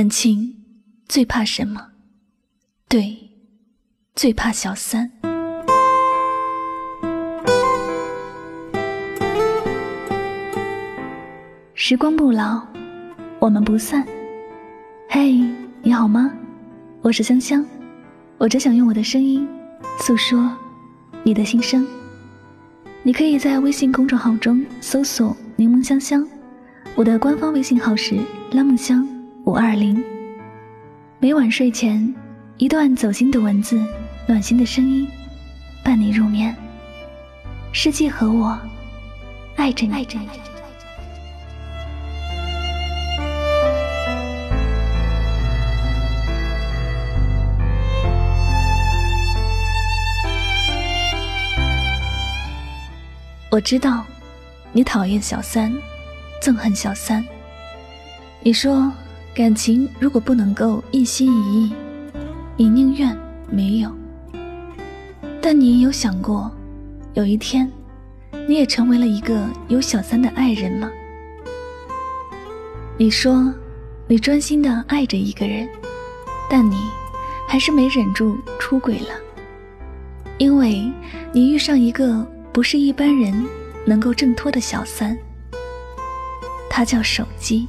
感情最怕什么？对，最怕小三。时光不老，我们不散。嘿，你好吗？我是香香，我只想用我的声音诉说你的心声。你可以在微信公众号中搜索“柠檬香香”，我的官方微信号是“拉梦香五二零”。每晚睡前，一段走心的文字，暖心的声音，伴你入眠。世界和我爱着你，爱着你。我知道，你讨厌小三，憎恨小三。你说，感情如果不能够一心一意，你宁愿没有。但你有想过，有一天，你也成为了一个有小三的爱人吗？你说，你专心的爱着一个人，但你还是没忍住出轨了，因为你遇上一个。不是一般人能够挣脱的小三，他叫手机。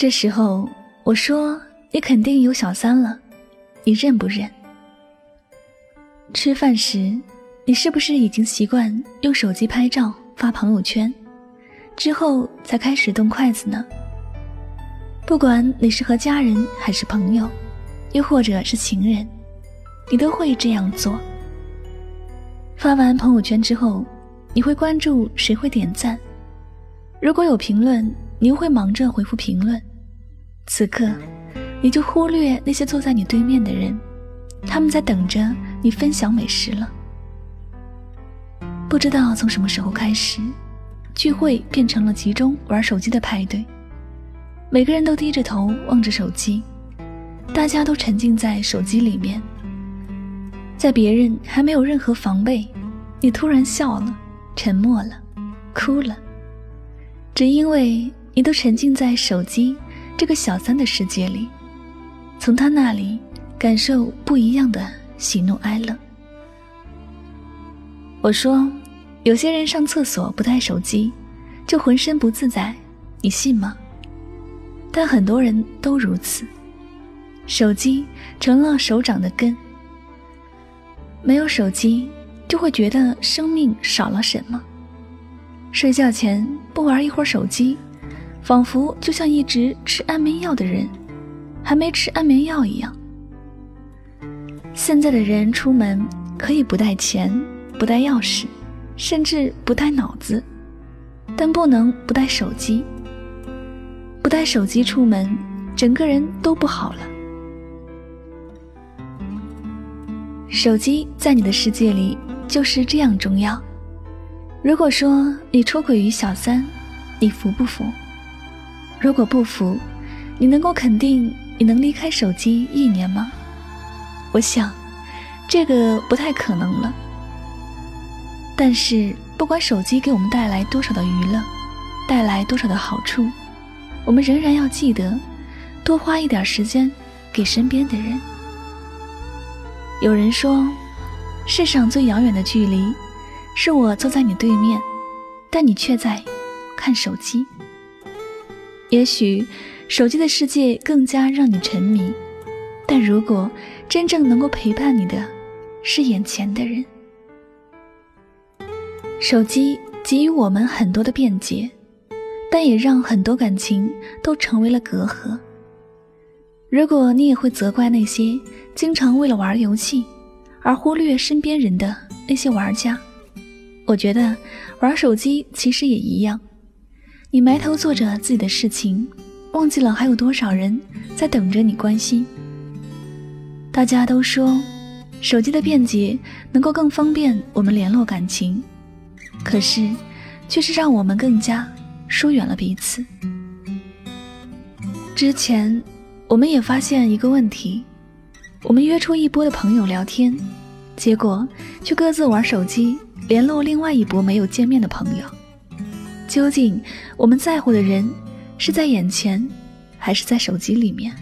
这时候我说：“你肯定有小三了，你认不认？”吃饭时，你是不是已经习惯用手机拍照发朋友圈，之后才开始动筷子呢？不管你是和家人还是朋友，又或者是情人，你都会这样做。发完朋友圈之后，你会关注谁会点赞？如果有评论，你又会忙着回复评论。此刻，你就忽略那些坐在你对面的人，他们在等着你分享美食了。不知道从什么时候开始，聚会变成了集中玩手机的派对。每个人都低着头望着手机，大家都沉浸在手机里面。在别人还没有任何防备，你突然笑了，沉默了，哭了，只因为你都沉浸在手机这个小三的世界里，从他那里感受不一样的喜怒哀乐。我说，有些人上厕所不带手机，就浑身不自在，你信吗？但很多人都如此，手机成了手掌的根。没有手机，就会觉得生命少了什么。睡觉前不玩一会儿手机，仿佛就像一直吃安眠药的人还没吃安眠药一样。现在的人出门可以不带钱、不带钥匙，甚至不带脑子，但不能不带手机。不带手机出门，整个人都不好了。手机在你的世界里就是这样重要。如果说你出轨于小三，你服不服？如果不服，你能够肯定你能离开手机一年吗？我想，这个不太可能了。但是，不管手机给我们带来多少的娱乐，带来多少的好处，我们仍然要记得，多花一点时间给身边的人。有人说，世上最遥远的距离，是我坐在你对面，但你却在看手机。也许手机的世界更加让你沉迷，但如果真正能够陪伴你的，是眼前的人。手机给予我们很多的便捷，但也让很多感情都成为了隔阂。如果你也会责怪那些经常为了玩游戏而忽略身边人的那些玩家，我觉得玩手机其实也一样。你埋头做着自己的事情，忘记了还有多少人在等着你关心。大家都说手机的便捷能够更方便我们联络感情，可是却是让我们更加疏远了彼此。之前。我们也发现一个问题：我们约出一波的朋友聊天，结果却各自玩手机联络另外一波没有见面的朋友。究竟我们在乎的人是在眼前，还是在手机里面？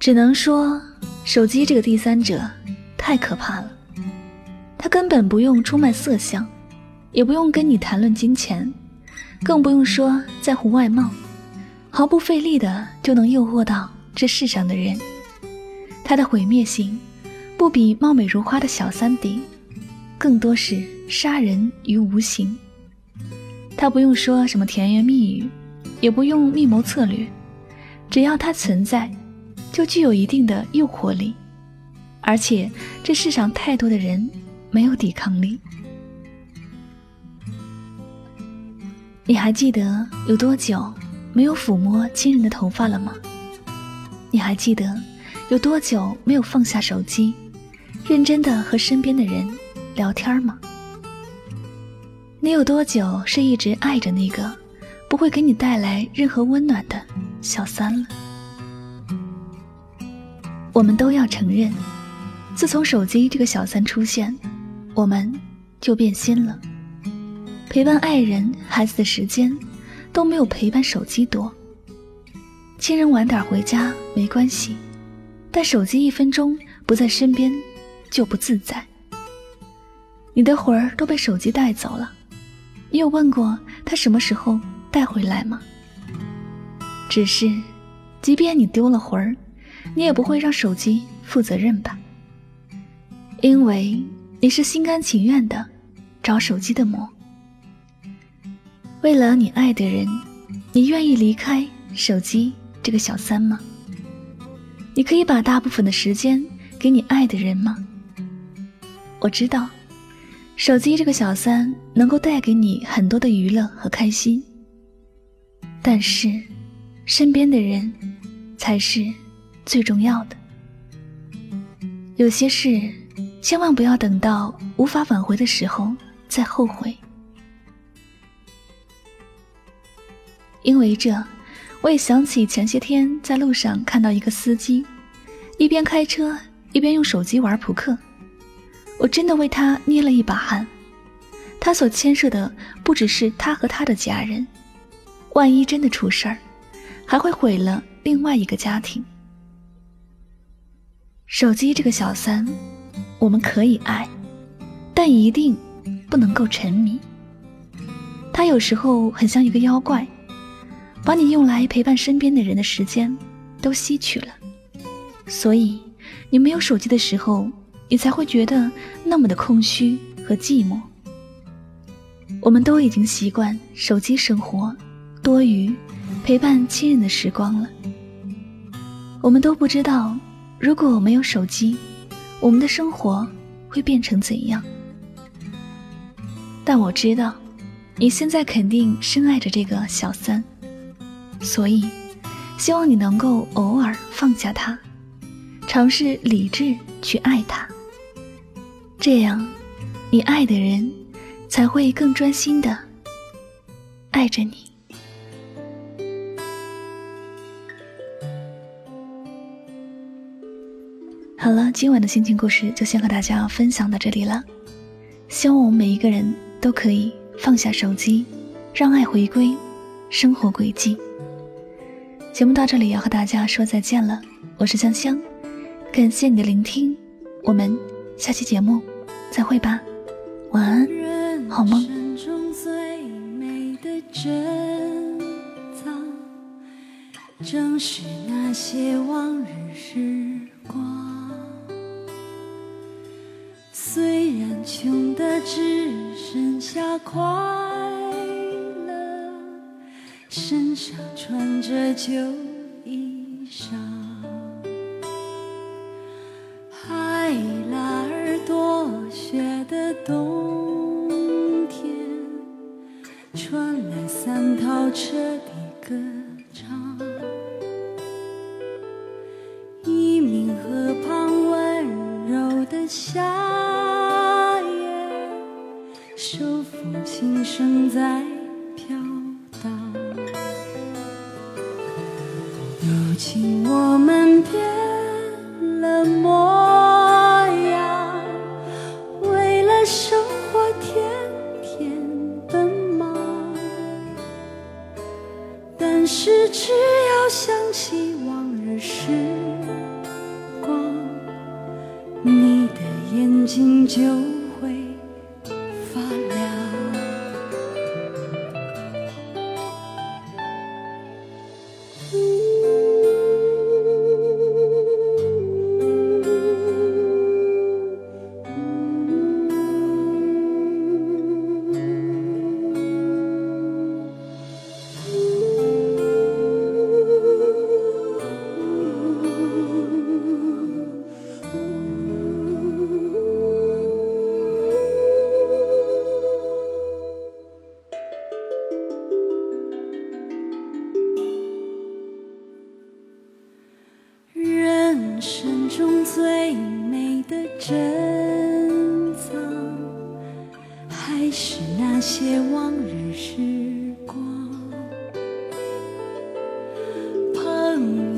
只能说，手机这个第三者太可怕了。他根本不用出卖色相，也不用跟你谈论金钱，更不用说在乎外貌，毫不费力的就能诱惑到这世上的人。他的毁灭性，不比貌美如花的小三顶，更多是杀人于无形。他不用说什么甜言蜜语，也不用密谋策略，只要他存在，就具有一定的诱惑力。而且这世上太多的人没有抵抗力。你还记得有多久没有抚摸亲人的头发了吗？你还记得有多久没有放下手机，认真的和身边的人聊天吗？你有多久是一直爱着那个不会给你带来任何温暖的小三了？我们都要承认，自从手机这个小三出现，我们就变心了。陪伴爱人、孩子的时间都没有陪伴手机多。亲人晚点回家没关系，但手机一分钟不在身边就不自在。你的魂儿都被手机带走了。你有问过他什么时候带回来吗？只是，即便你丢了魂儿，你也不会让手机负责任吧？因为你是心甘情愿的找手机的魔。为了你爱的人，你愿意离开手机这个小三吗？你可以把大部分的时间给你爱的人吗？我知道。手机这个小三能够带给你很多的娱乐和开心，但是，身边的人才是最重要的。有些事，千万不要等到无法挽回的时候再后悔。因为这，我也想起前些天在路上看到一个司机，一边开车一边用手机玩扑克。我真的为他捏了一把汗，他所牵涉的不只是他和他的家人，万一真的出事儿，还会毁了另外一个家庭。手机这个小三，我们可以爱，但一定不能够沉迷。他有时候很像一个妖怪，把你用来陪伴身边的人的时间都吸取了，所以你没有手机的时候。你才会觉得那么的空虚和寂寞。我们都已经习惯手机生活，多余陪伴亲人的时光了。我们都不知道，如果没有手机，我们的生活会变成怎样。但我知道，你现在肯定深爱着这个小三，所以希望你能够偶尔放下他，尝试理智去爱他。这样，你爱的人才会更专心的爱着你。好了，今晚的心情故事就先和大家分享到这里了。希望我们每一个人都可以放下手机，让爱回归生活轨迹。节目到这里要和大家说再见了，我是香香，感谢你的聆听，我们。下期节目再会吧，晚安，好梦。中最美的珍藏正是那些往日时光，虽然穷的只剩下快乐，身上穿着旧衣裳。冬天传来三套彻底歌唱，一名河畔温柔的夏夜，手风琴声在飘荡。如今我们变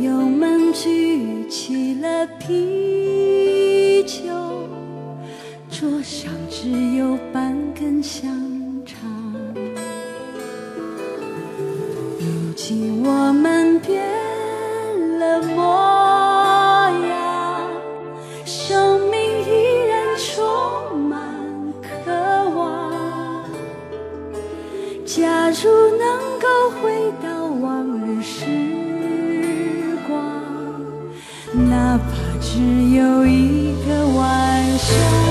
朋友们举起了啤酒，桌上只有半根香肠。如今我们变了模样，生命依然充满渴望。假如能够回到往日时，哪怕只有一个晚上。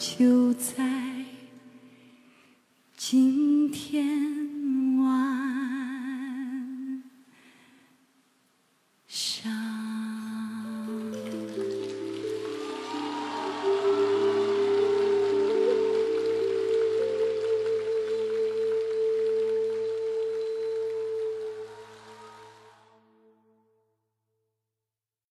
就在